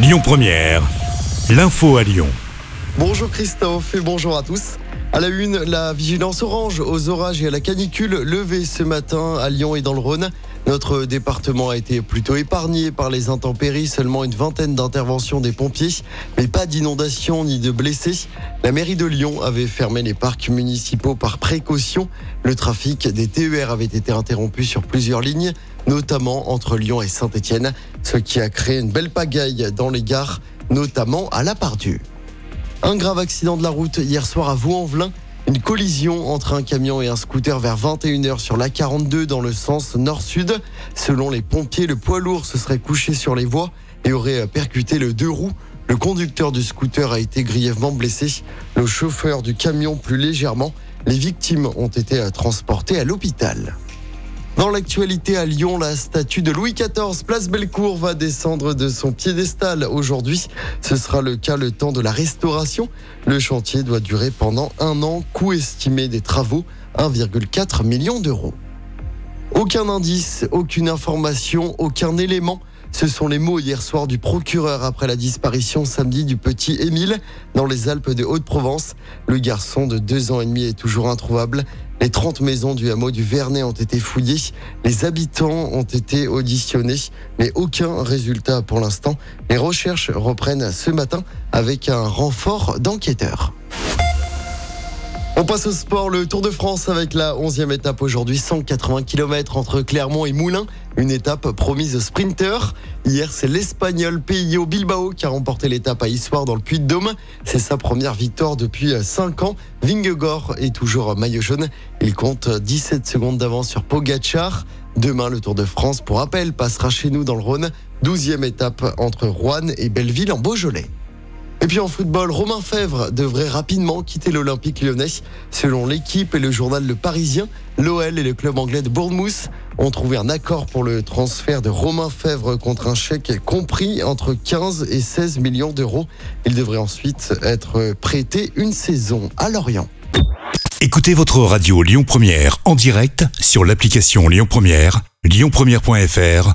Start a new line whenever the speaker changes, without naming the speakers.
Lyon Première, l'info à Lyon.
Bonjour Christophe et bonjour à tous. À la une, la vigilance orange aux orages et à la canicule levée ce matin à Lyon et dans le Rhône. Notre département a été plutôt épargné par les intempéries, seulement une vingtaine d'interventions des pompiers, mais pas d'inondations ni de blessés. La mairie de Lyon avait fermé les parcs municipaux par précaution. Le trafic des TER avait été interrompu sur plusieurs lignes, notamment entre Lyon et Saint-Étienne, ce qui a créé une belle pagaille dans les gares, notamment à La Pardue. Un grave accident de la route hier soir à Vaux-en-Velin. Une collision entre un camion et un scooter vers 21h sur la 42 dans le sens nord-sud. Selon les pompiers, le poids lourd se serait couché sur les voies et aurait percuté le deux roues. Le conducteur du scooter a été grièvement blessé, le chauffeur du camion plus légèrement. Les victimes ont été transportées à l'hôpital. Dans l'actualité à Lyon, la statue de Louis XIV, place Bellecour, va descendre de son piédestal aujourd'hui. Ce sera le cas le temps de la restauration. Le chantier doit durer pendant un an. Coût estimé des travaux 1,4 million d'euros. Aucun indice, aucune information, aucun élément. Ce sont les mots hier soir du procureur après la disparition samedi du petit Émile dans les Alpes de Haute-Provence. Le garçon de deux ans et demi est toujours introuvable. Les 30 maisons du hameau du Vernet ont été fouillées. Les habitants ont été auditionnés, mais aucun résultat pour l'instant. Les recherches reprennent ce matin avec un renfort d'enquêteurs. On passe au sport, le Tour de France avec la 11e étape aujourd'hui, 180 km entre Clermont et Moulins. Une étape promise aux sprinteurs. Hier, c'est l'Espagnol Peyo Bilbao qui a remporté l'étape à Issoire dans le Puy-de-Dôme. C'est sa première victoire depuis 5 ans. Vingegaard est toujours maillot jaune. Il compte 17 secondes d'avance sur Pogachar. Demain, le Tour de France, pour rappel, passera chez nous dans le Rhône. 12e étape entre Rouen et Belleville en Beaujolais. Et puis en football, Romain Fèvre devrait rapidement quitter l'Olympique lyonnais. Selon l'équipe et le journal Le Parisien, l'OL et le club anglais de Bournemouth ont trouvé un accord pour le transfert de Romain Fèvre contre un chèque compris entre 15 et 16 millions d'euros. Il devrait ensuite être prêté une saison à Lorient.
Écoutez votre radio Lyon Première en direct sur l'application Lyon Première, lyonpremière.fr